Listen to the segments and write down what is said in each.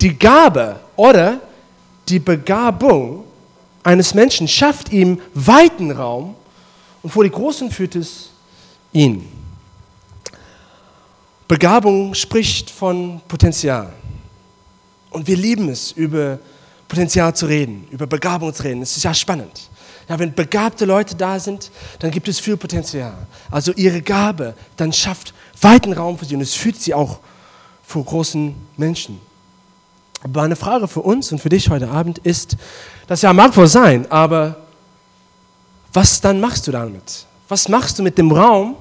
Die Gabe oder die Begabung eines Menschen schafft ihm weiten Raum und vor die Großen führt es ihn. Begabung spricht von Potenzial. Und wir lieben es, über Potenzial zu reden, über Begabung zu reden. Es ist ja spannend. Ja, wenn begabte Leute da sind, dann gibt es viel Potenzial. Also ihre Gabe, dann schafft weiten Raum für sie und es führt sie auch vor großen Menschen. Aber eine Frage für uns und für dich heute Abend ist, das ja mag wohl sein, aber was dann machst du damit? Was machst du mit dem Raum,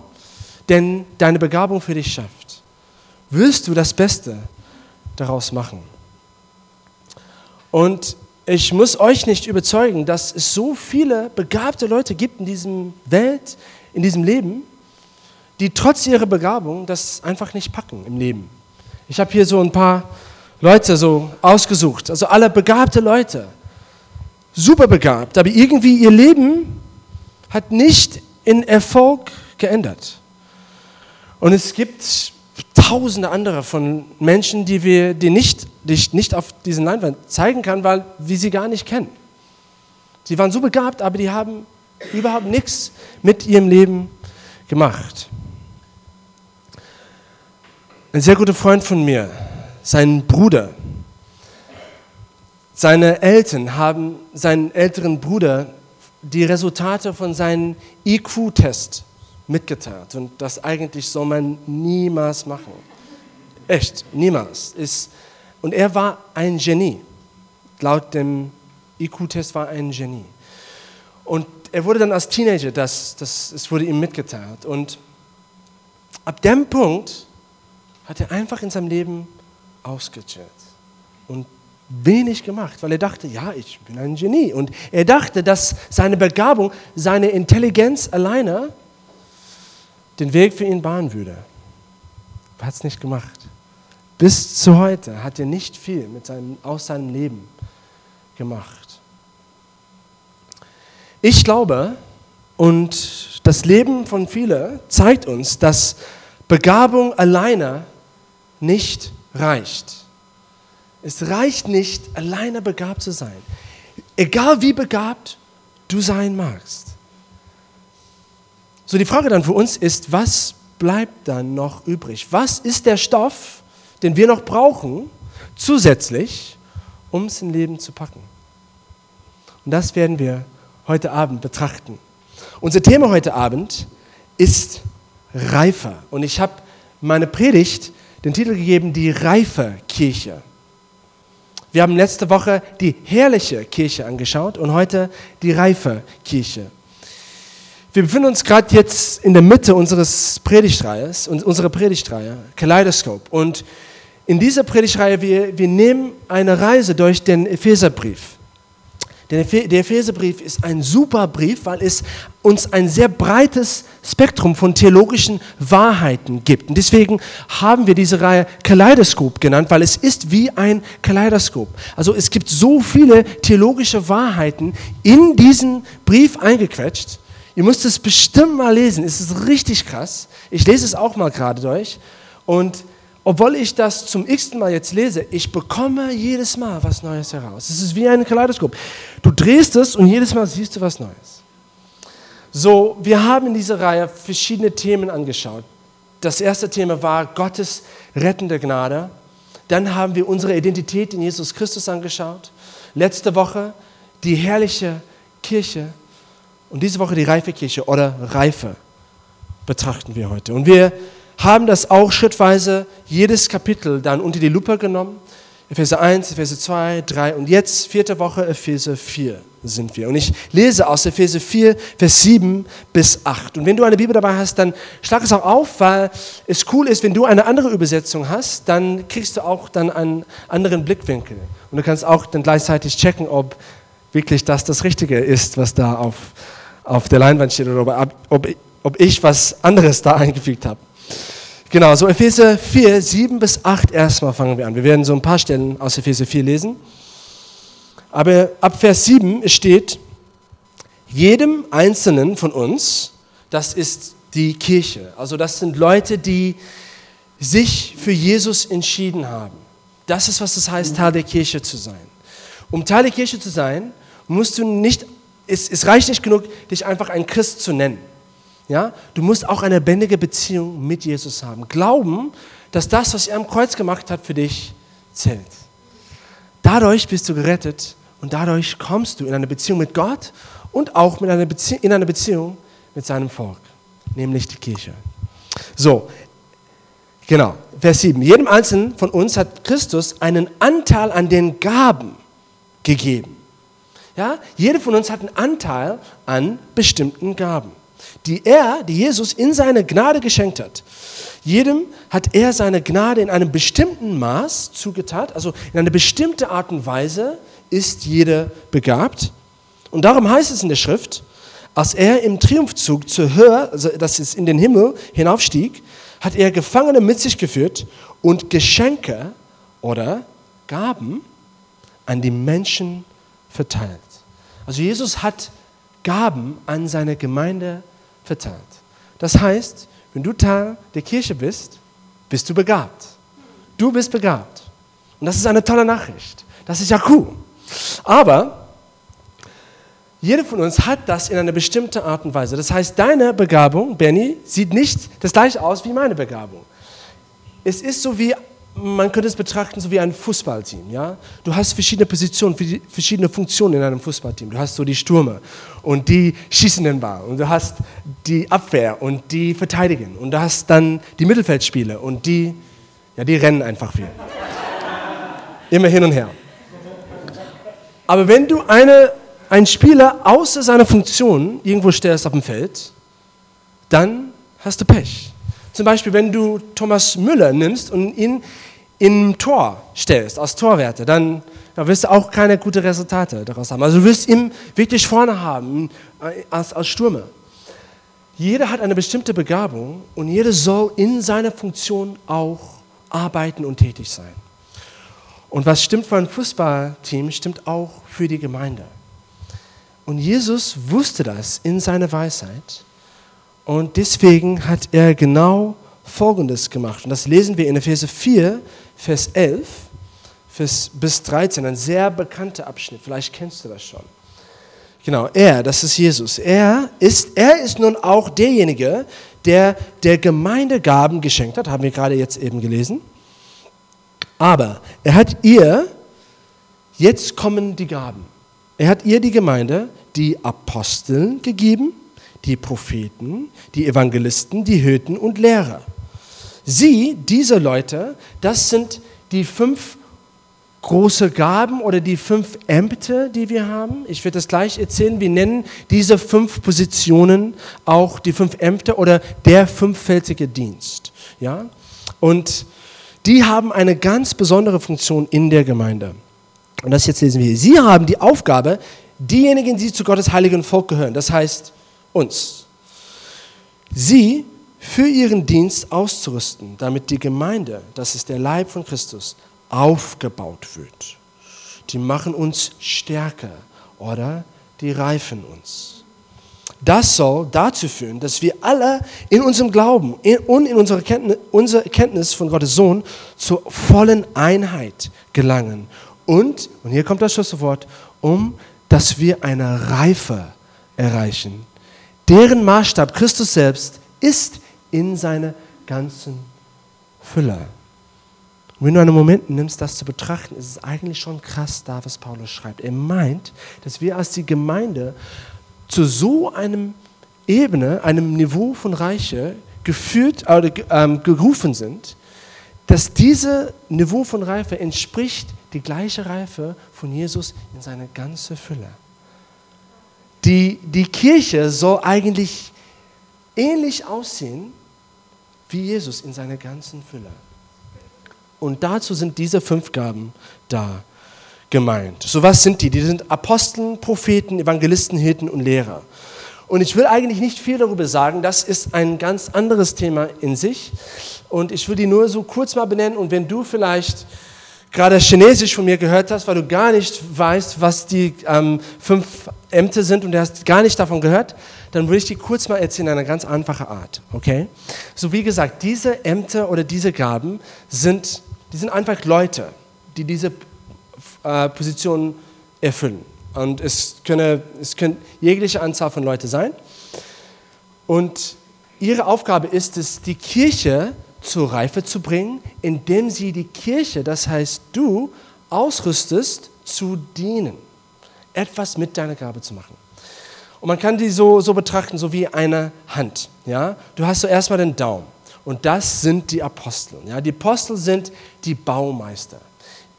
den deine Begabung für dich schafft? Willst du das Beste daraus machen? Und ich muss euch nicht überzeugen, dass es so viele begabte Leute gibt in diesem Welt, in diesem Leben, die trotz ihrer Begabung das einfach nicht packen im Leben. Ich habe hier so ein paar Leute so ausgesucht, also alle begabte Leute, super begabt, aber irgendwie ihr Leben hat nicht in Erfolg geändert. Und es gibt tausende andere von Menschen, die wir die nicht, die ich nicht auf diesen Leinwand zeigen kann, weil wir sie gar nicht kennen. Sie waren so begabt, aber die haben überhaupt nichts mit ihrem Leben gemacht. Ein sehr guter Freund von mir, sein Bruder, seine Eltern haben seinen älteren Bruder die Resultate von seinem IQ-Test mitgeteilt. Und das eigentlich soll man niemals machen. Echt, niemals. Ist, und er war ein Genie. Laut dem IQ-Test war er ein Genie. Und er wurde dann als Teenager, das, das, es wurde ihm mitgeteilt. Und ab dem Punkt hat er einfach in seinem Leben ausgechillt und wenig gemacht, weil er dachte, ja, ich bin ein Genie. Und er dachte, dass seine Begabung, seine Intelligenz alleine den Weg für ihn bahnen würde. Er hat es nicht gemacht. Bis zu heute hat er nicht viel mit seinem, aus seinem Leben gemacht. Ich glaube, und das Leben von vielen zeigt uns, dass Begabung alleine nicht reicht. Es reicht nicht, alleine begabt zu sein. Egal wie begabt du sein magst. So die Frage dann für uns ist, was bleibt dann noch übrig? Was ist der Stoff, den wir noch brauchen, zusätzlich, um es im Leben zu packen? Und das werden wir heute Abend betrachten. Unser Thema heute Abend ist reifer. Und ich habe meine Predigt den Titel gegeben, die reife Kirche. Wir haben letzte Woche die herrliche Kirche angeschaut und heute die reife Kirche. Wir befinden uns gerade jetzt in der Mitte unseres Predigtreihes, unserer Predigtreihe, Kaleidoskop. Und in dieser Predigtreihe, wir, wir nehmen eine Reise durch den Epheserbrief. Der Epheserbrief ist ein super Brief, weil es uns ein sehr breites Spektrum von theologischen Wahrheiten gibt. Und deswegen haben wir diese Reihe Kaleidoskop genannt, weil es ist wie ein Kaleidoskop. Also es gibt so viele theologische Wahrheiten in diesen Brief eingequetscht. Ihr müsst es bestimmt mal lesen. Es ist richtig krass. Ich lese es auch mal gerade durch. Und obwohl ich das zum x-ten Mal jetzt lese, ich bekomme jedes Mal was Neues heraus. Es ist wie ein Kaleidoskop. Du drehst es und jedes Mal siehst du was Neues. So, wir haben in dieser Reihe verschiedene Themen angeschaut. Das erste Thema war Gottes rettende Gnade. Dann haben wir unsere Identität in Jesus Christus angeschaut. Letzte Woche die herrliche Kirche. Und diese Woche die Reifekirche oder Reife betrachten wir heute. Und wir haben das auch schrittweise jedes Kapitel dann unter die Lupe genommen. Epheser 1, Epheser 2, 3 und jetzt vierte Woche Epheser 4 sind wir. Und ich lese aus Epheser 4, Vers 7 bis 8. Und wenn du eine Bibel dabei hast, dann schlag es auch auf, weil es cool ist, wenn du eine andere Übersetzung hast, dann kriegst du auch dann einen anderen Blickwinkel. Und du kannst auch dann gleichzeitig checken, ob wirklich das das Richtige ist, was da auf auf der Leinwand steht oder ob, ob, ob ich was anderes da eingefügt habe. Genau, so Epheser 4, 7 bis 8 erstmal fangen wir an. Wir werden so ein paar Stellen aus Epheser 4 lesen. Aber ab Vers 7 steht, jedem Einzelnen von uns, das ist die Kirche. Also das sind Leute, die sich für Jesus entschieden haben. Das ist, was es heißt, Teil der Kirche zu sein. Um Teil der Kirche zu sein, musst du nicht, es, es reicht nicht genug, dich einfach ein Christ zu nennen. Ja? Du musst auch eine lebendige Beziehung mit Jesus haben. Glauben, dass das, was er am Kreuz gemacht hat, für dich zählt. Dadurch bist du gerettet und dadurch kommst du in eine Beziehung mit Gott und auch mit einer in eine Beziehung mit seinem Volk, nämlich die Kirche. So, genau, Vers 7. Jedem Einzelnen von uns hat Christus einen Anteil an den Gaben gegeben. Ja, jeder von uns hat einen Anteil an bestimmten Gaben, die er, die Jesus in seine Gnade geschenkt hat. Jedem hat er seine Gnade in einem bestimmten Maß zugetan, also in einer bestimmten Art und Weise ist jeder begabt. Und darum heißt es in der Schrift, als er im Triumphzug zur Höhe, also das ist in den Himmel hinaufstieg, hat er Gefangene mit sich geführt und Geschenke oder Gaben an die Menschen verteilt. Also Jesus hat Gaben an seine Gemeinde verteilt. Das heißt, wenn du Teil der Kirche bist, bist du begabt. Du bist begabt. Und das ist eine tolle Nachricht. Das ist ja cool. Aber jeder von uns hat das in einer bestimmten Art und Weise. Das heißt, deine Begabung, Benny, sieht nicht das gleiche aus wie meine Begabung. Es ist so wie, man könnte es betrachten, so wie ein Fußballteam. Ja? Du hast verschiedene Positionen, verschiedene Funktionen in einem Fußballteam. Du hast so die Stürmer und die schießen den Ball und du hast die Abwehr und die verteidigen und du hast dann die Mittelfeldspieler und die, ja, die rennen einfach viel. Immer hin und her. Aber wenn du eine ein Spieler außer seiner Funktion irgendwo stellst auf dem Feld, dann hast du Pech. Zum Beispiel, wenn du Thomas Müller nimmst und ihn im Tor stellst, als Torwärter, dann da wirst du auch keine guten Resultate daraus haben. Also du wirst ihn wirklich vorne haben, äh, als, als Stürmer. Jeder hat eine bestimmte Begabung und jeder soll in seiner Funktion auch arbeiten und tätig sein. Und was stimmt für ein Fußballteam, stimmt auch für die Gemeinde. Und Jesus wusste das in seiner Weisheit. Und deswegen hat er genau Folgendes gemacht. Und das lesen wir in Epheser 4, Vers 11 Vers, bis 13, ein sehr bekannter Abschnitt. Vielleicht kennst du das schon. Genau, er, das ist Jesus. Er ist, er ist nun auch derjenige, der der Gemeinde Gaben geschenkt hat, haben wir gerade jetzt eben gelesen. Aber er hat ihr, jetzt kommen die Gaben. Er hat ihr die Gemeinde die Aposteln gegeben, die Propheten, die Evangelisten, die Hüten und Lehrer. Sie, diese Leute, das sind die fünf große Gaben oder die fünf Ämter, die wir haben. Ich werde das gleich erzählen. Wir nennen diese fünf Positionen auch die fünf Ämter oder der fünffältige Dienst. Ja? Und die haben eine ganz besondere Funktion in der Gemeinde. Und das jetzt lesen wir. Sie haben die Aufgabe, diejenigen, die zu Gottes heiligen Volk gehören, das heißt uns, sie für ihren Dienst auszurüsten, damit die Gemeinde, das ist der Leib von Christus, aufgebaut wird. Die machen uns stärker oder die reifen uns. Das soll dazu führen, dass wir alle in unserem Glauben und in unserer Kenntnis, unserer Kenntnis von Gottes Sohn zur vollen Einheit gelangen. Und, und hier kommt das Schlusswort, um dass wir eine Reife erreichen. Deren Maßstab, Christus selbst, ist in seiner ganzen Fülle. Und wenn du einen Moment nimmst, das zu betrachten, ist es eigentlich schon krass, da was Paulus schreibt. Er meint, dass wir als die Gemeinde zu so einem Ebene, einem Niveau von Reiche geführt oder ähm, gerufen sind, dass dieses Niveau von Reife entspricht die gleiche Reife von Jesus in seiner ganzen Fülle. Die, die Kirche soll eigentlich ähnlich aussehen wie Jesus in seiner ganzen Fülle. Und dazu sind diese fünf Gaben da gemeint. So was sind die? Die sind Aposteln, Propheten, Evangelisten, Hirten und Lehrer. Und ich will eigentlich nicht viel darüber sagen, das ist ein ganz anderes Thema in sich. Und ich will die nur so kurz mal benennen. Und wenn du vielleicht gerade Chinesisch von mir gehört hast, weil du gar nicht weißt, was die ähm, fünf Ämter sind und du hast gar nicht davon gehört, dann würde ich dir kurz mal erzählen in einer ganz einfachen Art. Okay? So wie gesagt, diese Ämter oder diese Gaben sind, die sind einfach Leute. die diese äh, Position erfüllen. Und es können es können jegliche Anzahl von Leuten sein. Und ihre Aufgabe ist es, die Kirche zur Reife zu bringen, indem sie die Kirche, das heißt du, ausrüstest, zu dienen. Etwas mit deiner Gabe zu machen. Und man kann die so, so betrachten, so wie eine Hand. Ja? Du hast so erstmal den Daumen. Und das sind die Apostel. Ja? Die Apostel sind die Baumeister.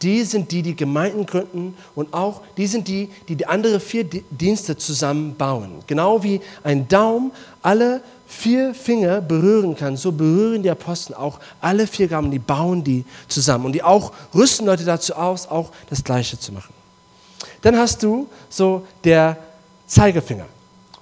Die sind die, die Gemeinden gründen und auch die sind die, die die andere vier Dienste zusammenbauen. Genau wie ein Daumen alle vier Finger berühren kann, so berühren die Apostel auch alle vier Gaben, die bauen die zusammen und die auch rüsten Leute dazu aus, auch das Gleiche zu machen. Dann hast du so der Zeigefinger.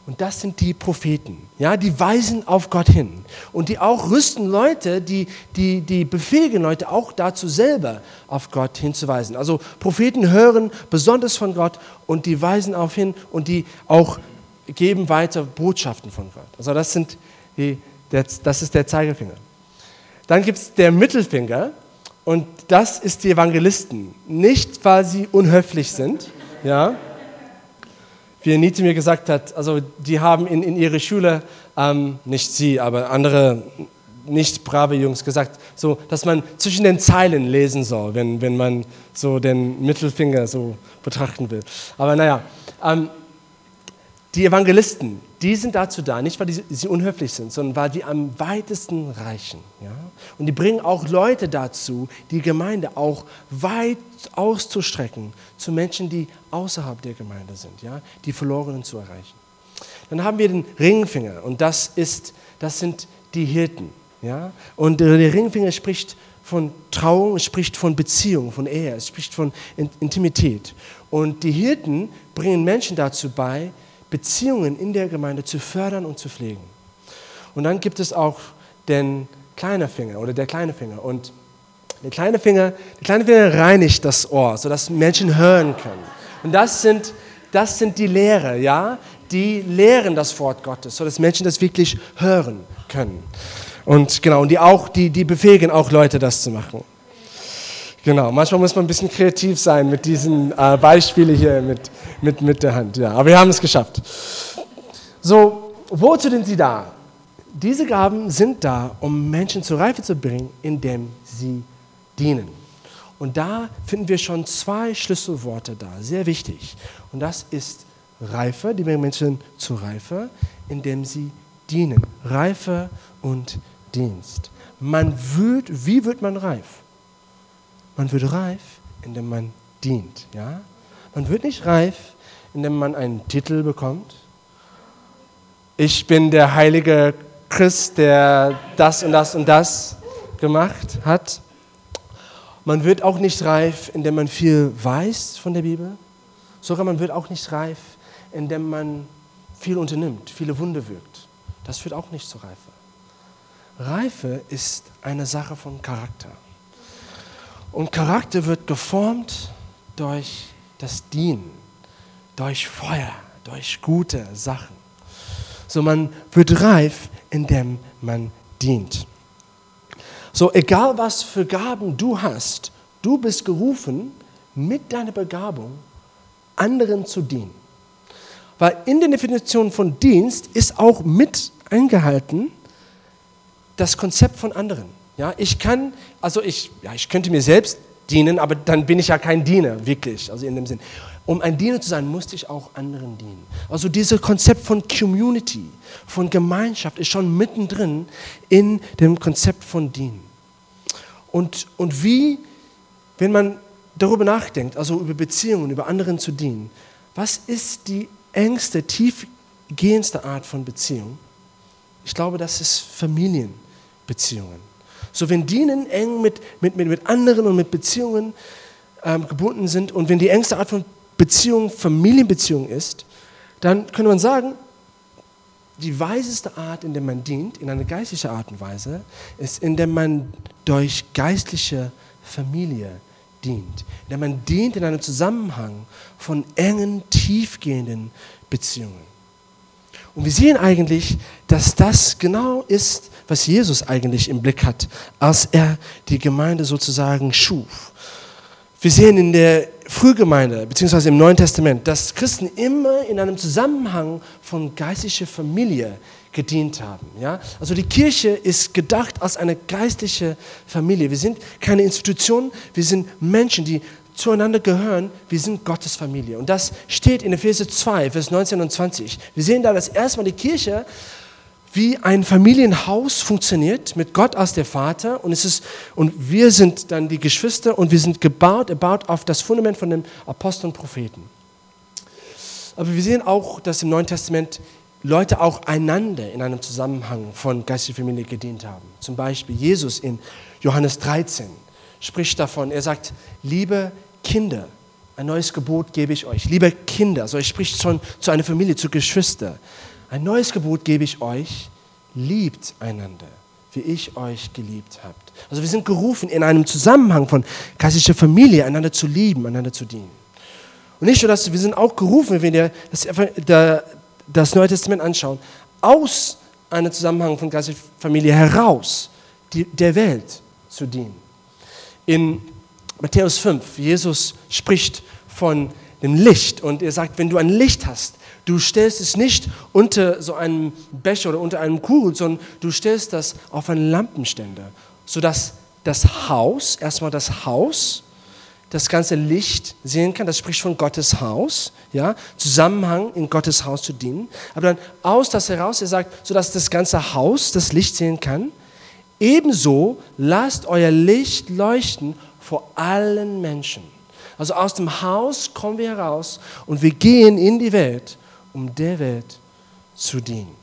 Und das sind die Propheten, ja, die weisen auf Gott hin. Und die auch rüsten Leute, die, die, die befähigen Leute auch dazu selber auf Gott hinzuweisen. Also Propheten hören besonders von Gott und die weisen auf hin und die auch geben weiter Botschaften von Gott. Also das, sind die, das ist der Zeigefinger. Dann gibt es der Mittelfinger und das ist die Evangelisten. Nicht, weil sie unhöflich sind, ja, wie Nietzsche mir gesagt hat, also die haben in, in ihre Schule, ähm, nicht sie, aber andere nicht brave Jungs gesagt, so, dass man zwischen den Zeilen lesen soll, wenn, wenn man so den Mittelfinger so betrachten will. Aber naja, ähm, die Evangelisten, die sind dazu da, nicht weil sie unhöflich sind, sondern weil die am weitesten reichen. Ja? Und die bringen auch Leute dazu, die Gemeinde auch weit auszustrecken zu Menschen, die außerhalb der Gemeinde sind, ja? die Verlorenen zu erreichen. Dann haben wir den Ringfinger und das, ist, das sind die Hirten. Ja? Und der Ringfinger spricht von Trauung, spricht von Beziehung, von Ehe, spricht von Intimität. Und die Hirten bringen Menschen dazu bei, Beziehungen in der Gemeinde zu fördern und zu pflegen. Und dann gibt es auch den kleinen Finger oder der kleine Finger. Und der kleine Finger, der kleine Finger reinigt das Ohr, sodass Menschen hören können. Und das sind, das sind die Lehrer, ja, die lehren das Wort Gottes, sodass Menschen das wirklich hören können. Und genau, und die auch, die, die befähigen auch Leute, das zu machen. Genau, manchmal muss man ein bisschen kreativ sein mit diesen äh, Beispielen hier mit, mit, mit der Hand. Ja, aber wir haben es geschafft. So, wozu sind sie da? Diese Gaben sind da, um Menschen zur Reife zu bringen, indem sie dienen. Und da finden wir schon zwei Schlüsselworte da, sehr wichtig. Und das ist Reife, die bringen Menschen zur Reife, indem sie dienen. Reife und Dienst. Man wird, wie wird man reif? Man wird reif, indem man dient. Ja? Man wird nicht reif, indem man einen Titel bekommt. Ich bin der heilige Christ, der das und das und das gemacht hat. Man wird auch nicht reif, indem man viel weiß von der Bibel. Sogar man wird auch nicht reif, indem man viel unternimmt, viele Wunder wirkt. Das führt auch nicht zur Reife. Reife ist eine Sache von Charakter. Und Charakter wird geformt durch das Dienen, durch Feuer, durch gute Sachen. So man wird reif, indem man dient. So egal was für Gaben du hast, du bist gerufen, mit deiner Begabung anderen zu dienen. Weil in der Definition von Dienst ist auch mit eingehalten das Konzept von anderen. Ja, ich kann, also ich, ja, ich könnte mir selbst dienen, aber dann bin ich ja kein Diener, wirklich, also in dem Sinn. Um ein Diener zu sein, musste ich auch anderen dienen. Also dieses Konzept von Community, von Gemeinschaft ist schon mittendrin in dem Konzept von Dienen. Und, und wie, wenn man darüber nachdenkt, also über Beziehungen, über anderen zu dienen, was ist die engste, tiefgehendste Art von Beziehung? Ich glaube, das ist Familienbeziehungen. So wenn Dienen eng mit, mit, mit, mit anderen und mit Beziehungen ähm, gebunden sind und wenn die engste Art von Beziehung Familienbeziehung ist, dann könnte man sagen, die weiseste Art, in der man dient, in einer geistlichen Art und Weise, ist, in der man durch geistliche Familie dient. In der man dient in einem Zusammenhang von engen, tiefgehenden Beziehungen. Und wir sehen eigentlich, dass das genau ist, was Jesus eigentlich im Blick hat, als er die Gemeinde sozusagen schuf. Wir sehen in der Frühgemeinde, beziehungsweise im Neuen Testament, dass Christen immer in einem Zusammenhang von geistlicher Familie gedient haben. Ja? Also die Kirche ist gedacht als eine geistliche Familie. Wir sind keine Institution, wir sind Menschen, die zueinander gehören. Wir sind Gottes Familie. Und das steht in Epheser 2, Vers 19 und 20. Wir sehen da, dass erstmal die Kirche wie ein Familienhaus funktioniert, mit Gott als der Vater und, es ist, und wir sind dann die Geschwister und wir sind gebaut, gebaut auf das Fundament von den Aposteln und Propheten. Aber wir sehen auch, dass im Neuen Testament Leute auch einander in einem Zusammenhang von geistlicher Familie gedient haben. Zum Beispiel Jesus in Johannes 13 spricht davon, er sagt, liebe Kinder, ein neues Gebot gebe ich euch. Liebe Kinder, also er spricht schon zu einer Familie, zu Geschwistern. Ein neues Gebot gebe ich euch, liebt einander, wie ich euch geliebt habt. Also wir sind gerufen, in einem Zusammenhang von geistlicher Familie einander zu lieben, einander zu dienen. Und nicht nur das, wir sind auch gerufen, wenn wir das, das Neue Testament anschauen, aus einem Zusammenhang von geistlicher Familie heraus die, der Welt zu dienen. In Matthäus 5, Jesus spricht von dem Licht und er sagt, wenn du ein Licht hast, Du stellst es nicht unter so einem Becher oder unter einem Kugel, sondern du stellst das auf einen Lampenständer, sodass das Haus, erstmal das Haus, das ganze Licht sehen kann. Das spricht von Gottes Haus, ja, Zusammenhang in Gottes Haus zu dienen. Aber dann aus das heraus, er sagt, sodass das ganze Haus das Licht sehen kann. Ebenso lasst euer Licht leuchten vor allen Menschen. Also aus dem Haus kommen wir heraus und wir gehen in die Welt um der Welt zu dienen.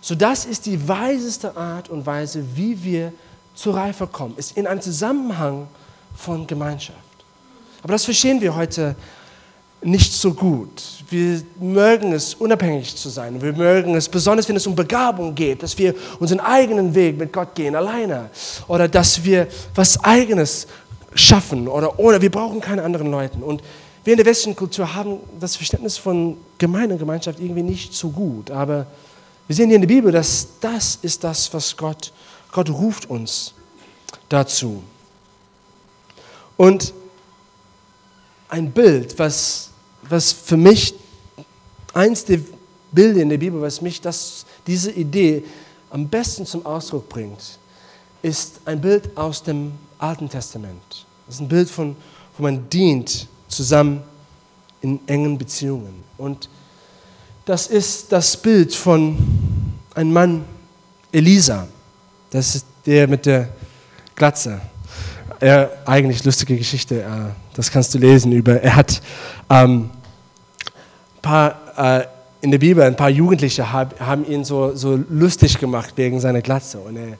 So das ist die weiseste Art und Weise, wie wir zur Reife kommen, ist in einem Zusammenhang von Gemeinschaft. Aber das verstehen wir heute nicht so gut. Wir mögen es, unabhängig zu sein. Wir mögen es, besonders wenn es um Begabung geht, dass wir unseren eigenen Weg mit Gott gehen, alleine. Oder dass wir was Eigenes schaffen. Oder, oder wir brauchen keine anderen Leute. Und wir in der westlichen Kultur haben das Verständnis von Gemeinde und Gemeinschaft irgendwie nicht so gut. Aber wir sehen hier in der Bibel, dass das ist das, was Gott, Gott ruft uns dazu. Und ein Bild, was, was für mich, eins der Bilder in der Bibel, was mich das, diese Idee am besten zum Ausdruck bringt, ist ein Bild aus dem Alten Testament. Das ist ein Bild von, wo man dient zusammen in engen Beziehungen. Und das ist das Bild von einem Mann, Elisa. Das ist der mit der Glatze. Er, eigentlich lustige Geschichte, äh, das kannst du lesen über. Er hat ähm, paar, äh, in der Bibel ein paar Jugendliche haben ihn so, so lustig gemacht wegen seiner Glatze. Und er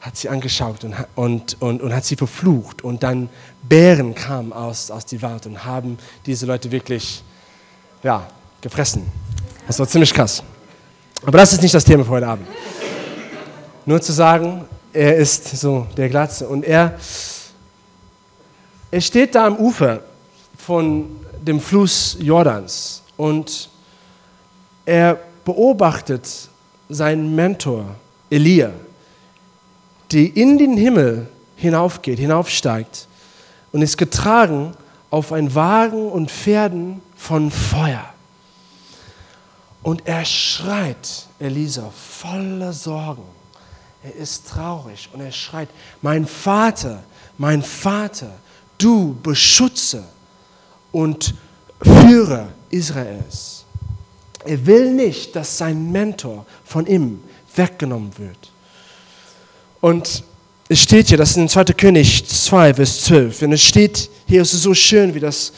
hat sie angeschaut und, und, und, und hat sie verflucht. Und dann Bären kamen aus, aus die Wald und haben diese Leute wirklich ja, gefressen. Das war ziemlich krass. Aber das ist nicht das Thema für heute Abend. Nur zu sagen, er ist so der Glatze. Und er, er steht da am Ufer von dem Fluss Jordans und er beobachtet seinen Mentor Elia die in den Himmel hinaufgeht, hinaufsteigt und ist getragen auf ein Wagen und Pferden von Feuer. Und er schreit, Elisa, voller Sorgen. Er ist traurig und er schreit, mein Vater, mein Vater, du beschütze und führe Israels. Er will nicht, dass sein Mentor von ihm weggenommen wird. Und es steht hier, das ist in 2. König 2, Vers 12. Und es steht hier, es ist so schön, wie das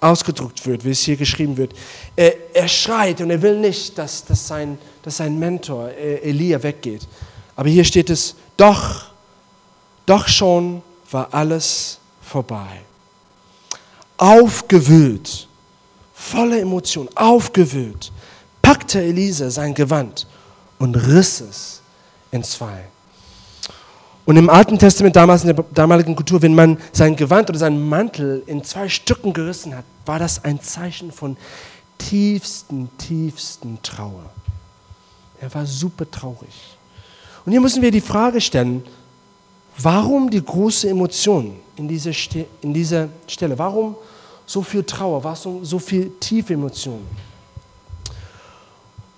ausgedruckt wird, wie es hier geschrieben wird. Er, er schreit und er will nicht, dass, dass, sein, dass sein Mentor äh, Elia weggeht. Aber hier steht es, doch, doch schon war alles vorbei. Aufgewühlt, voller Emotion, aufgewühlt, packte Elisa sein Gewand und riss es in zwei. Und im Alten Testament, damals in der damaligen Kultur, wenn man sein Gewand oder seinen Mantel in zwei Stücken gerissen hat, war das ein Zeichen von tiefsten, tiefsten Trauer. Er war super traurig. Und hier müssen wir die Frage stellen, warum die große Emotion in dieser, in dieser Stelle? Warum so viel Trauer? Warum so viel tiefe Emotionen?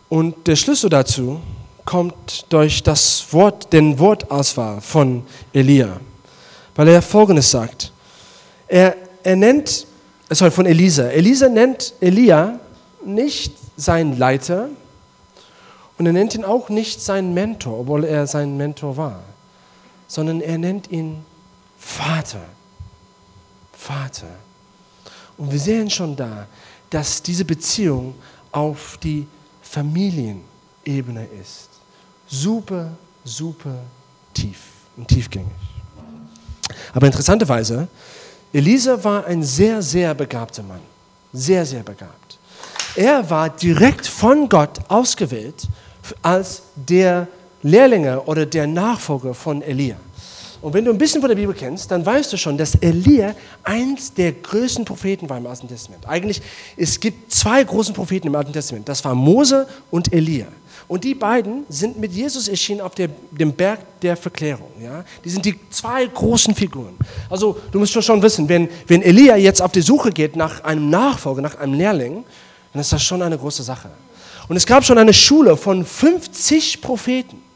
Und der Schlüssel dazu kommt durch das Wort, den Wortauswahl von Elia, weil er Folgendes sagt. Er, er nennt, sorry, von Elisa. Elisa nennt Elia nicht sein Leiter und er nennt ihn auch nicht sein Mentor, obwohl er sein Mentor war, sondern er nennt ihn Vater. Vater. Und wir sehen schon da, dass diese Beziehung auf die Familienebene ist. Super, super tief und tiefgängig. Aber interessanterweise, Elisa war ein sehr, sehr begabter Mann. Sehr, sehr begabt. Er war direkt von Gott ausgewählt als der Lehrlinge oder der Nachfolger von Elia. Und wenn du ein bisschen von der Bibel kennst, dann weißt du schon, dass Elia eins der größten Propheten war im Alten Testament. Eigentlich, es gibt zwei großen Propheten im Alten Testament. Das waren Mose und Elia. Und die beiden sind mit Jesus erschienen auf der, dem Berg der Verklärung. Ja? Die sind die zwei großen Figuren. Also du musst schon wissen, wenn, wenn Elia jetzt auf die Suche geht nach einem Nachfolger, nach einem Lehrling, dann ist das schon eine große Sache. Und es gab schon eine Schule von 50 Propheten.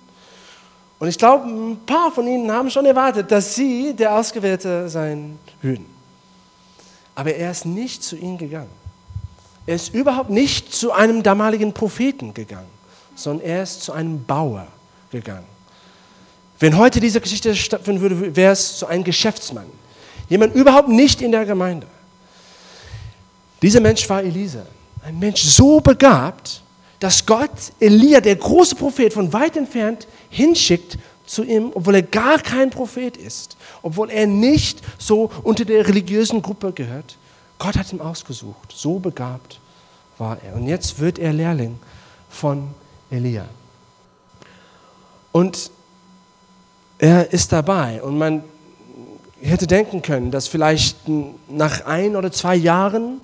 Und ich glaube, ein paar von ihnen haben schon erwartet, dass sie der Ausgewählte sein würden. Aber er ist nicht zu ihnen gegangen. Er ist überhaupt nicht zu einem damaligen Propheten gegangen, sondern er ist zu einem Bauer gegangen. Wenn heute diese Geschichte stattfinden würde, wäre es zu einem Geschäftsmann. Jemand überhaupt nicht in der Gemeinde. Dieser Mensch war Elisa. Ein Mensch so begabt, dass Gott Elia, der große Prophet, von weit entfernt hinschickt zu ihm, obwohl er gar kein Prophet ist, obwohl er nicht so unter der religiösen Gruppe gehört. Gott hat ihn ausgesucht, so begabt war er. Und jetzt wird er Lehrling von Elia. Und er ist dabei und man hätte denken können, dass vielleicht nach ein oder zwei Jahren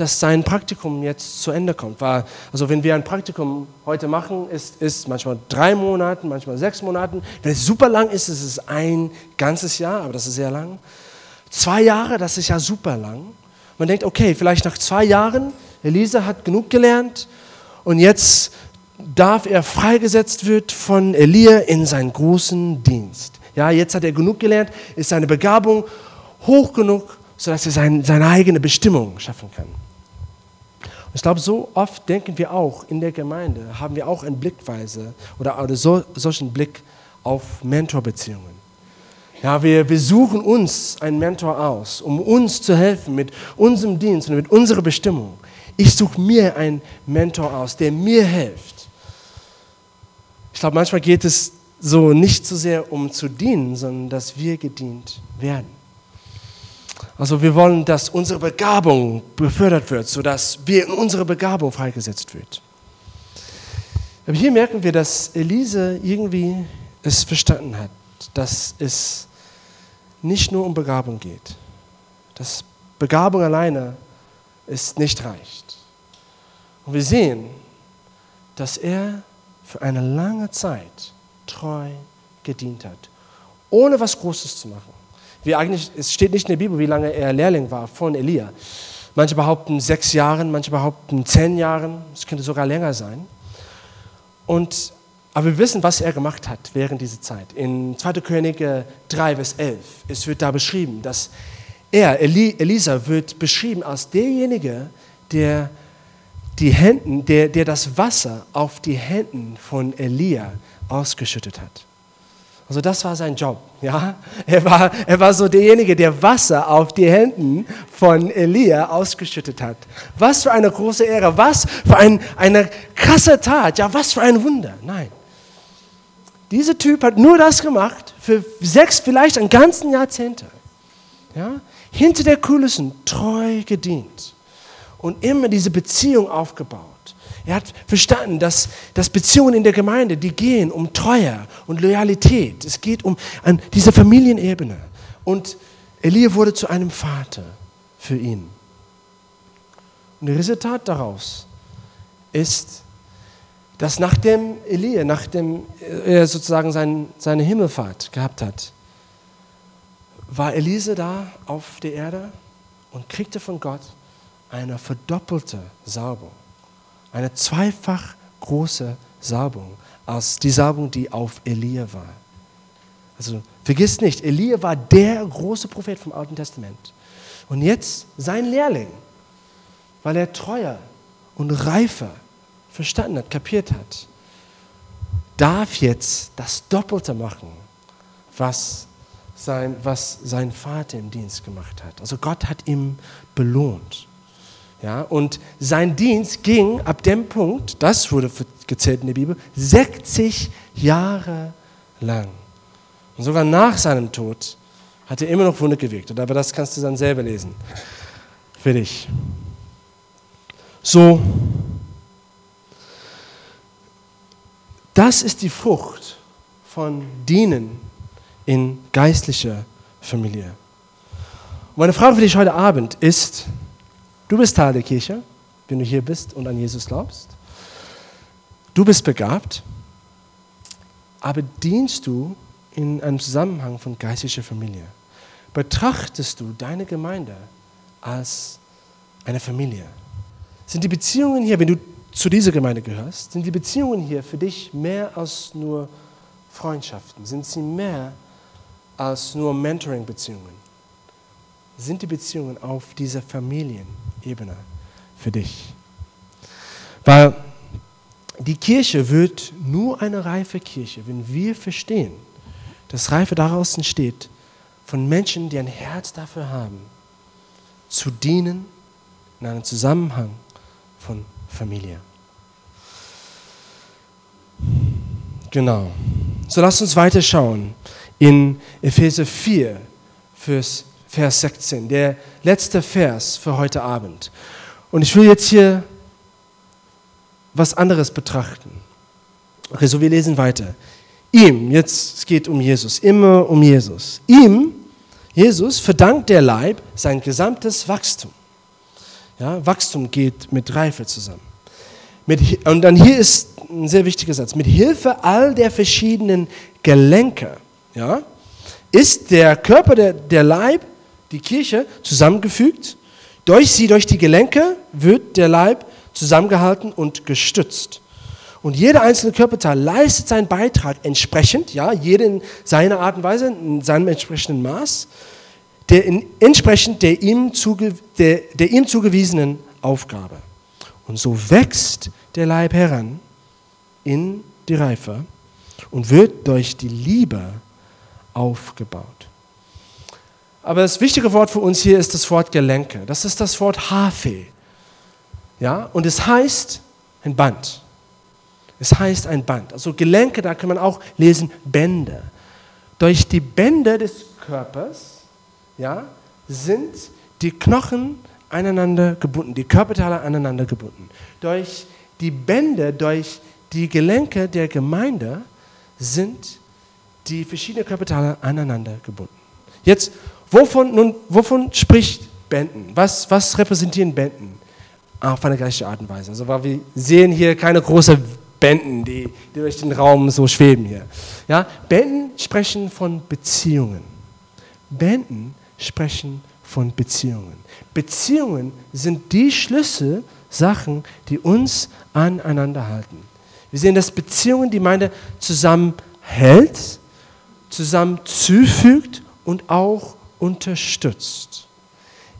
dass sein Praktikum jetzt zu Ende kommt. Weil, also wenn wir ein Praktikum heute machen, ist es manchmal drei Monate, manchmal sechs Monate. Wenn es super lang ist, ist es ein ganzes Jahr, aber das ist sehr lang. Zwei Jahre, das ist ja super lang. Man denkt, okay, vielleicht nach zwei Jahren, Elisa hat genug gelernt und jetzt darf er freigesetzt wird von Elia in seinen großen Dienst. Ja, jetzt hat er genug gelernt, ist seine Begabung hoch genug, sodass er sein, seine eigene Bestimmung schaffen kann. Ich glaube, so oft denken wir auch in der Gemeinde, haben wir auch eine Blickweise oder, oder so, solchen Blick auf Mentorbeziehungen. Ja, wir, wir suchen uns einen Mentor aus, um uns zu helfen mit unserem Dienst und mit unserer Bestimmung. Ich suche mir einen Mentor aus, der mir hilft. Ich glaube, manchmal geht es so nicht so sehr um zu dienen, sondern dass wir gedient werden. Also wir wollen, dass unsere Begabung befördert wird, sodass wir in unsere Begabung freigesetzt wird. Aber hier merken wir, dass Elise irgendwie es verstanden hat, dass es nicht nur um Begabung geht. Dass Begabung alleine es nicht reicht. Und wir sehen, dass er für eine lange Zeit treu gedient hat, ohne was Großes zu machen. Wie eigentlich, es steht nicht in der Bibel, wie lange er Lehrling war von Elia. Manche behaupten sechs Jahren, manche behaupten zehn Jahren, es könnte sogar länger sein. Und, aber wir wissen, was er gemacht hat während dieser Zeit. In 2. Könige 3, Vers 11, es wird da beschrieben, dass er, Eli, Elisa, wird beschrieben als derjenige, der, die Händen, der, der das Wasser auf die Händen von Elia ausgeschüttet hat. Also das war sein Job. Ja? Er, war, er war so derjenige, der Wasser auf die Händen von Elia ausgeschüttet hat. Was für eine große Ehre, was für ein, eine krasse Tat, ja, was für ein Wunder. Nein. Dieser Typ hat nur das gemacht für sechs, vielleicht ein ganzen Jahrzehnte. Ja? Hinter der Kulissen treu gedient und immer diese Beziehung aufgebaut. Er hat verstanden, dass, dass Beziehungen in der Gemeinde, die gehen um Treue und Loyalität. Es geht um an diese Familienebene. Und Elia wurde zu einem Vater für ihn. Und das Resultat daraus ist, dass nachdem Elia, nachdem er sozusagen sein, seine Himmelfahrt gehabt hat, war Elise da auf der Erde und kriegte von Gott eine verdoppelte Salbung, eine zweifach große Salbung als die Salbung, die auf Elia war. Also vergiss nicht, Elia war der große Prophet vom Alten Testament. Und jetzt sein Lehrling, weil er treuer und reifer verstanden hat, kapiert hat, darf jetzt das Doppelte machen, was sein, was sein Vater im Dienst gemacht hat. Also Gott hat ihm belohnt. Ja, und sein Dienst ging ab dem Punkt, das wurde gezählt in der Bibel, 60 Jahre lang. Und sogar nach seinem Tod hat er immer noch Wunder gewirkt. Aber das kannst du dann selber lesen. Für dich. So, das ist die Frucht von Dienen in geistlicher Familie. Meine Frage für dich heute Abend ist, du bist Teil der Kirche, wenn du hier bist und an Jesus glaubst. Du bist begabt, aber dienst du in einem Zusammenhang von geistlicher Familie? Betrachtest du deine Gemeinde als eine Familie? Sind die Beziehungen hier, wenn du zu dieser Gemeinde gehörst, sind die Beziehungen hier für dich mehr als nur Freundschaften? Sind sie mehr als nur Mentoring-Beziehungen? Sind die Beziehungen auf dieser Familienebene für dich? Weil die Kirche wird nur eine reife Kirche, wenn wir verstehen, dass Reife daraus entsteht von Menschen, die ein Herz dafür haben, zu dienen in einem Zusammenhang von Familie. Genau. So lasst uns weiter schauen in Epheser 4, Vers, Vers 16, der letzte Vers für heute Abend. Und ich will jetzt hier was anderes betrachten. Okay, so wir lesen weiter. Ihm, jetzt es geht um Jesus, immer um Jesus. Ihm, Jesus, verdankt der Leib sein gesamtes Wachstum. Ja, Wachstum geht mit Reife zusammen. Mit, und dann hier ist ein sehr wichtiger Satz. Mit Hilfe all der verschiedenen Gelenke ja, ist der Körper, der, der Leib, die Kirche zusammengefügt. Durch sie, durch die Gelenke wird der Leib zusammengehalten und gestützt. Und jeder einzelne Körperteil leistet seinen Beitrag entsprechend, ja, jeder in seiner Art und Weise, in seinem entsprechenden Maß, der in, entsprechend der ihm, zuge, der, der ihm zugewiesenen Aufgabe. Und so wächst der Leib heran in die Reife und wird durch die Liebe aufgebaut. Aber das wichtige Wort für uns hier ist das Wort Gelenke. Das ist das Wort Hafe. Ja, und es heißt ein Band. Es heißt ein Band. Also Gelenke, da kann man auch lesen Bänder. Durch die Bänder des Körpers ja, sind die Knochen aneinander gebunden, die Körperteile aneinander gebunden. Durch die Bänder, durch die Gelenke der Gemeinde sind die verschiedenen Körperteile aneinander gebunden. Jetzt, wovon, nun, wovon spricht Bänden? Was, was repräsentieren Bänden? Auf eine gleiche Art und Weise. Also, wir sehen hier keine großen Bänden, die, die durch den Raum so schweben hier. Ja? Bänden sprechen von Beziehungen. Bänden sprechen von Beziehungen. Beziehungen sind die Schlüsselsachen, die uns aneinander halten. Wir sehen, dass Beziehungen die Gemeinde zusammenhält zusammen zufügt und auch unterstützt.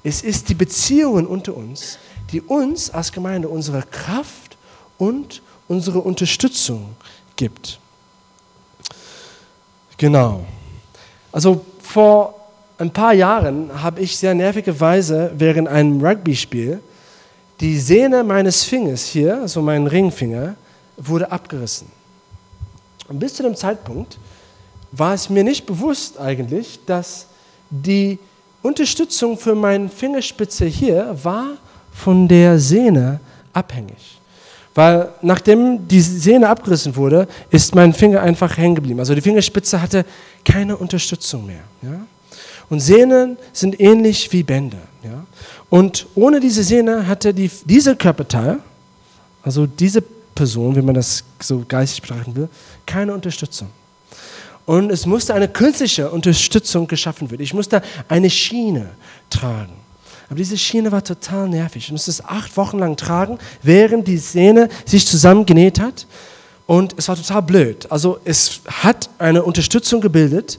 Es ist die Beziehungen unter uns, die uns als Gemeinde unsere Kraft und unsere Unterstützung gibt. Genau. Also vor ein paar Jahren habe ich sehr nervigerweise während einem Rugby-Spiel die Sehne meines Fingers hier, also mein Ringfinger, wurde abgerissen. Und bis zu dem Zeitpunkt war es mir nicht bewusst eigentlich, dass die Unterstützung für meine Fingerspitze hier war von der Sehne abhängig. Weil nachdem die Sehne abgerissen wurde, ist mein Finger einfach hängen geblieben. Also die Fingerspitze hatte keine Unterstützung mehr. Ja? Und Sehnen sind ähnlich wie Bänder. Ja? Und ohne diese Sehne hatte die, diese Körperteil, also diese Person, wenn man das so geistig betrachten will, keine Unterstützung. Und es musste eine künstliche Unterstützung geschaffen werden. Ich musste eine Schiene tragen. Aber diese Schiene war total nervig. Ich musste es acht Wochen lang tragen, während die Sehne sich zusammengenäht hat. Und es war total blöd. Also es hat eine Unterstützung gebildet,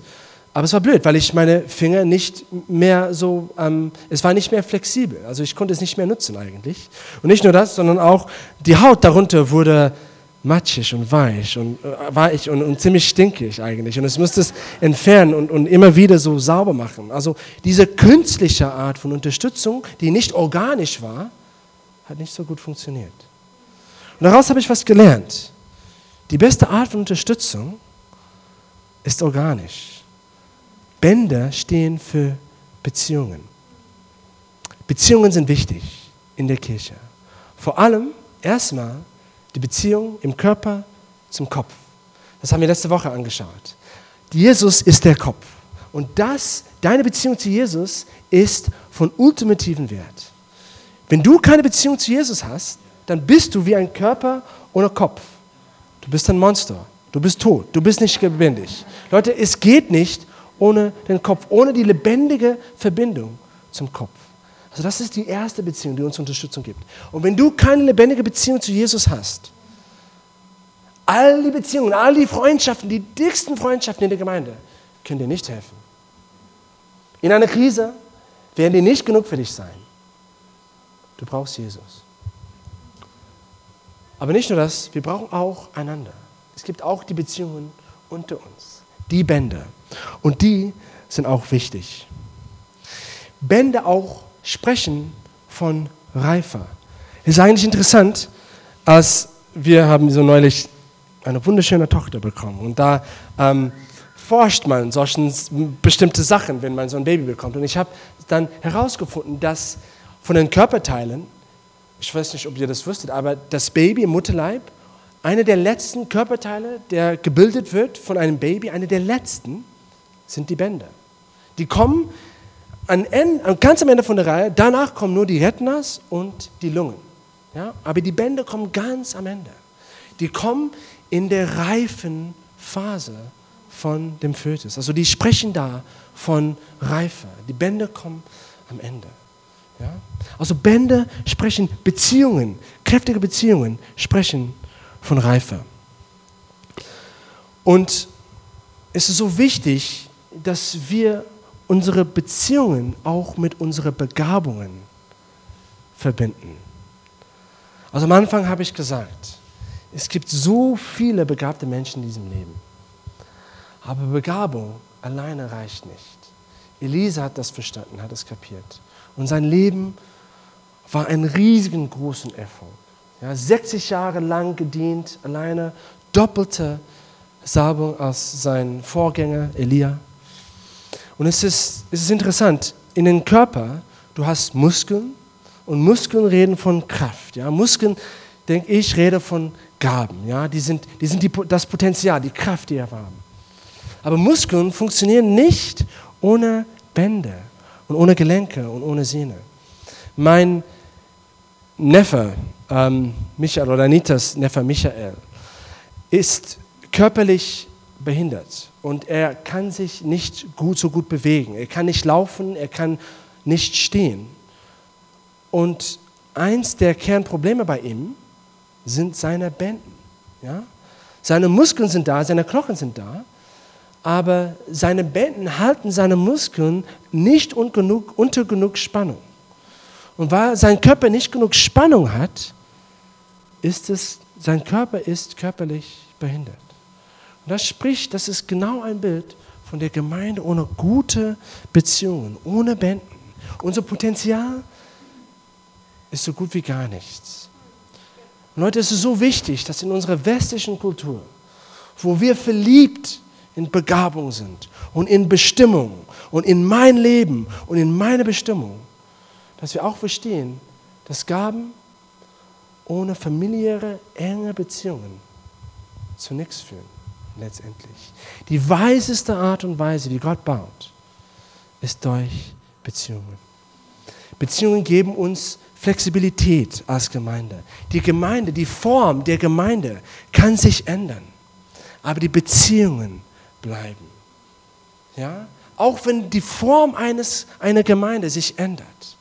aber es war blöd, weil ich meine Finger nicht mehr so, ähm, es war nicht mehr flexibel. Also ich konnte es nicht mehr nutzen eigentlich. Und nicht nur das, sondern auch die Haut darunter wurde matschig und weich und äh, weich und, und, ziemlich stinkig eigentlich. Und es musste es entfernen und, und immer wieder so sauber machen. Also diese künstliche Art von Unterstützung, die nicht organisch war, hat nicht so gut funktioniert. Und daraus habe ich was gelernt. Die beste Art von Unterstützung ist organisch. Bänder stehen für Beziehungen. Beziehungen sind wichtig in der Kirche. Vor allem erstmal die Beziehung im Körper zum Kopf. Das haben wir letzte Woche angeschaut. Jesus ist der Kopf. Und das, deine Beziehung zu Jesus, ist von ultimativem Wert. Wenn du keine Beziehung zu Jesus hast, dann bist du wie ein Körper ohne Kopf. Du bist ein Monster. Du bist tot. Du bist nicht lebendig. Leute, es geht nicht ohne den Kopf, ohne die lebendige Verbindung zum Kopf. Also das ist die erste Beziehung, die uns Unterstützung gibt. Und wenn du keine lebendige Beziehung zu Jesus hast, all die Beziehungen, all die Freundschaften, die dicksten Freundschaften in der Gemeinde, können dir nicht helfen. In einer Krise werden die nicht genug für dich sein. Du brauchst Jesus. Aber nicht nur das, wir brauchen auch einander. Es gibt auch die Beziehungen unter uns, die Bände. Und die sind auch wichtig. Bände auch sprechen von reifer. Es ist eigentlich interessant, als wir haben so neulich eine wunderschöne Tochter bekommen und da ähm, forscht man solchen bestimmte Sachen, wenn man so ein Baby bekommt. Und ich habe dann herausgefunden, dass von den Körperteilen ich weiß nicht, ob ihr das wusstet, aber das Baby im Mutterleib, eine der letzten Körperteile, der gebildet wird von einem Baby, eine der letzten, sind die Bänder. Die kommen ganz am Ende von der Reihe, danach kommen nur die Retinas und die Lungen. Ja? Aber die Bänder kommen ganz am Ende. Die kommen in der reifen Phase von dem Fötus. Also die sprechen da von Reife. Die Bänder kommen am Ende. Ja? Also Bände sprechen Beziehungen, kräftige Beziehungen sprechen von Reife. Und es ist so wichtig, dass wir unsere Beziehungen auch mit unseren Begabungen verbinden. Also am Anfang habe ich gesagt, es gibt so viele begabte Menschen in diesem Leben. Aber Begabung alleine reicht nicht. Elisa hat das verstanden, hat es kapiert. Und sein Leben war ein riesengroßen Erfolg. Ja, 60 Jahre lang gedient, alleine, doppelte Salbung als sein Vorgänger Elia. Und es ist, es ist interessant, in den Körper, du hast Muskeln und Muskeln reden von Kraft. Ja? Muskeln, denke ich, rede von Gaben. Ja? Die sind, die sind die, das Potenzial, die Kraft, die wir haben. Aber Muskeln funktionieren nicht ohne Bänder und ohne Gelenke und ohne Sehne. Mein Neffe, ähm, Michael oder Anitas Neffe Michael, ist körperlich behindert und er kann sich nicht gut so gut bewegen. Er kann nicht laufen, er kann nicht stehen. Und eins der Kernprobleme bei ihm sind seine Bänden. Ja? Seine Muskeln sind da, seine Knochen sind da, aber seine Bänden halten seine Muskeln nicht unter genug, unter genug Spannung. Und weil sein Körper nicht genug Spannung hat, ist es, sein Körper ist körperlich behindert. Und das spricht, das ist genau ein Bild von der Gemeinde ohne gute Beziehungen, ohne Bänden. Unser Potenzial ist so gut wie gar nichts. Und Leute, es ist so wichtig, dass in unserer westlichen Kultur, wo wir verliebt in Begabung sind und in Bestimmung und in mein Leben und in meine Bestimmung, dass wir auch verstehen, dass Gaben ohne familiäre, enge Beziehungen zu nichts führen, letztendlich. Die weiseste Art und Weise, wie Gott baut, ist durch Beziehungen. Beziehungen geben uns Flexibilität als Gemeinde. Die Gemeinde, die Form der Gemeinde kann sich ändern. Aber die Beziehungen bleiben. Ja? Auch wenn die Form eines, einer Gemeinde sich ändert,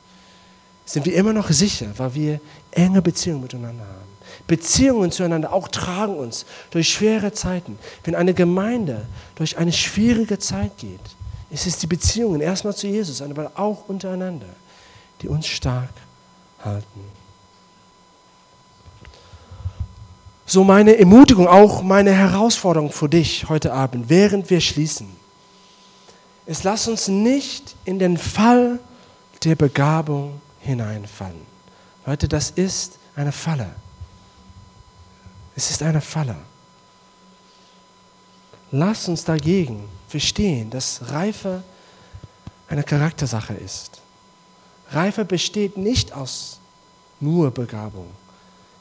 sind wir immer noch sicher, weil wir enge Beziehungen miteinander haben. Beziehungen zueinander auch tragen uns durch schwere Zeiten. Wenn eine Gemeinde durch eine schwierige Zeit geht, ist es die Beziehungen erstmal zu Jesus, aber auch untereinander, die uns stark halten. So meine Ermutigung, auch meine Herausforderung für dich heute Abend, während wir schließen, ist, lass uns nicht in den Fall der Begabung hineinfallen. Leute, das ist eine Falle. Es ist eine Falle. Lass uns dagegen verstehen, dass Reife eine Charaktersache ist. Reife besteht nicht aus nur Begabung.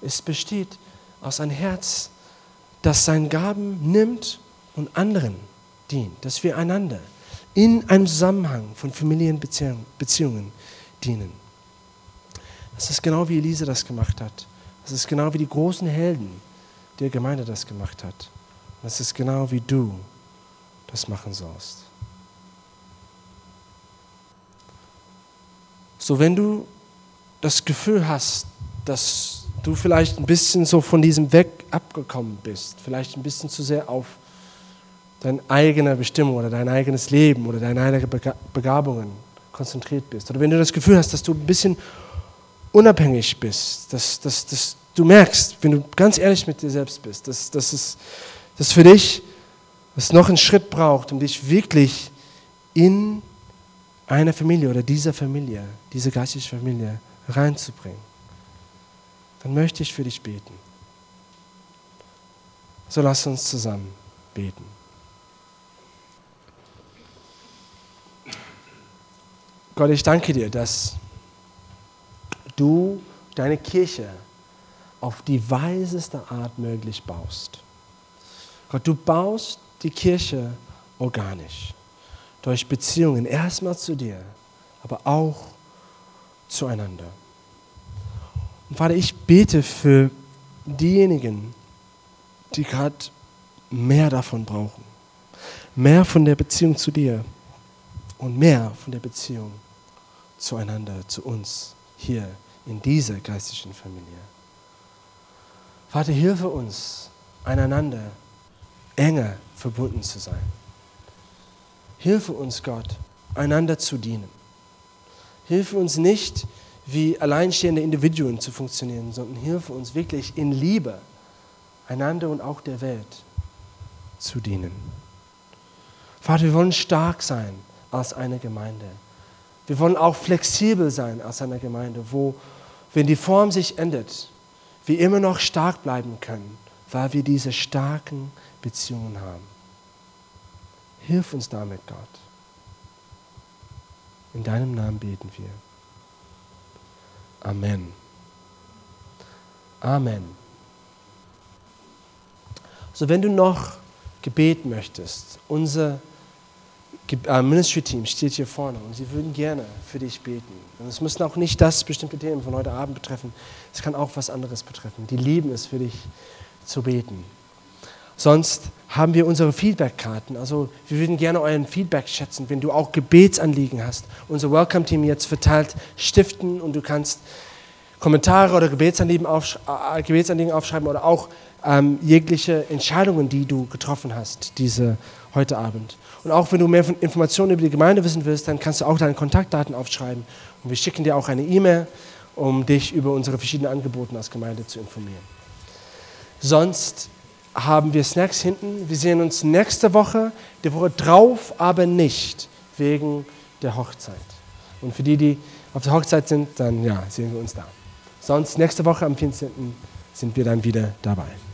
Es besteht aus einem Herz, das seine Gaben nimmt und anderen dient, dass wir einander in einem Zusammenhang von Familienbeziehungen dienen. Das ist genau wie Elise das gemacht hat. Das ist genau wie die großen Helden der Gemeinde das gemacht hat. Das ist genau wie du das machen sollst. So, wenn du das Gefühl hast, dass du vielleicht ein bisschen so von diesem Weg abgekommen bist, vielleicht ein bisschen zu sehr auf deine eigene Bestimmung oder dein eigenes Leben oder deine eigenen Begabungen konzentriert bist, oder wenn du das Gefühl hast, dass du ein bisschen unabhängig bist, dass, dass, dass du merkst, wenn du ganz ehrlich mit dir selbst bist, dass, dass es dass für dich es noch einen Schritt braucht, um dich wirklich in eine Familie oder dieser Familie, diese geistige Familie reinzubringen, dann möchte ich für dich beten. So lass uns zusammen beten. Gott, ich danke dir, dass du deine Kirche auf die weiseste Art möglich baust. Gott, du baust die Kirche organisch, durch Beziehungen erstmal zu dir, aber auch zueinander. Und Vater, ich bete für diejenigen, die gerade mehr davon brauchen, mehr von der Beziehung zu dir und mehr von der Beziehung zueinander, zu uns hier in dieser geistlichen Familie. Vater, hilfe uns, einander enger verbunden zu sein. Hilfe uns, Gott, einander zu dienen. Hilfe uns nicht, wie alleinstehende Individuen zu funktionieren, sondern hilfe uns wirklich in Liebe einander und auch der Welt zu dienen. Vater, wir wollen stark sein als eine Gemeinde. Wir wollen auch flexibel sein als eine Gemeinde, wo, wenn die Form sich ändert, wir immer noch stark bleiben können, weil wir diese starken Beziehungen haben. Hilf uns damit, Gott. In deinem Namen beten wir. Amen. Amen. So, wenn du noch Gebet möchtest, unser äh, Ministry-Team steht hier vorne und sie würden gerne für dich beten. Und es müssen auch nicht das bestimmte Thema von heute Abend betreffen, es kann auch was anderes betreffen. Die lieben es für dich zu beten. Sonst haben wir unsere Feedback-Karten. Also wir würden gerne euren Feedback schätzen, wenn du auch Gebetsanliegen hast. Unser Welcome-Team jetzt verteilt Stiften und du kannst Kommentare oder Gebetsanliegen, äh, Gebetsanliegen aufschreiben oder auch ähm, jegliche Entscheidungen, die du getroffen hast diese heute Abend. Und auch wenn du mehr Informationen über die Gemeinde wissen willst, dann kannst du auch deine Kontaktdaten aufschreiben. Und wir schicken dir auch eine E-Mail, um dich über unsere verschiedenen Angebote als Gemeinde zu informieren. Sonst haben wir Snacks hinten. Wir sehen uns nächste Woche, die Woche drauf, aber nicht wegen der Hochzeit. Und für die, die auf der Hochzeit sind, dann ja, sehen wir uns da. Sonst nächste Woche am 14. sind wir dann wieder dabei.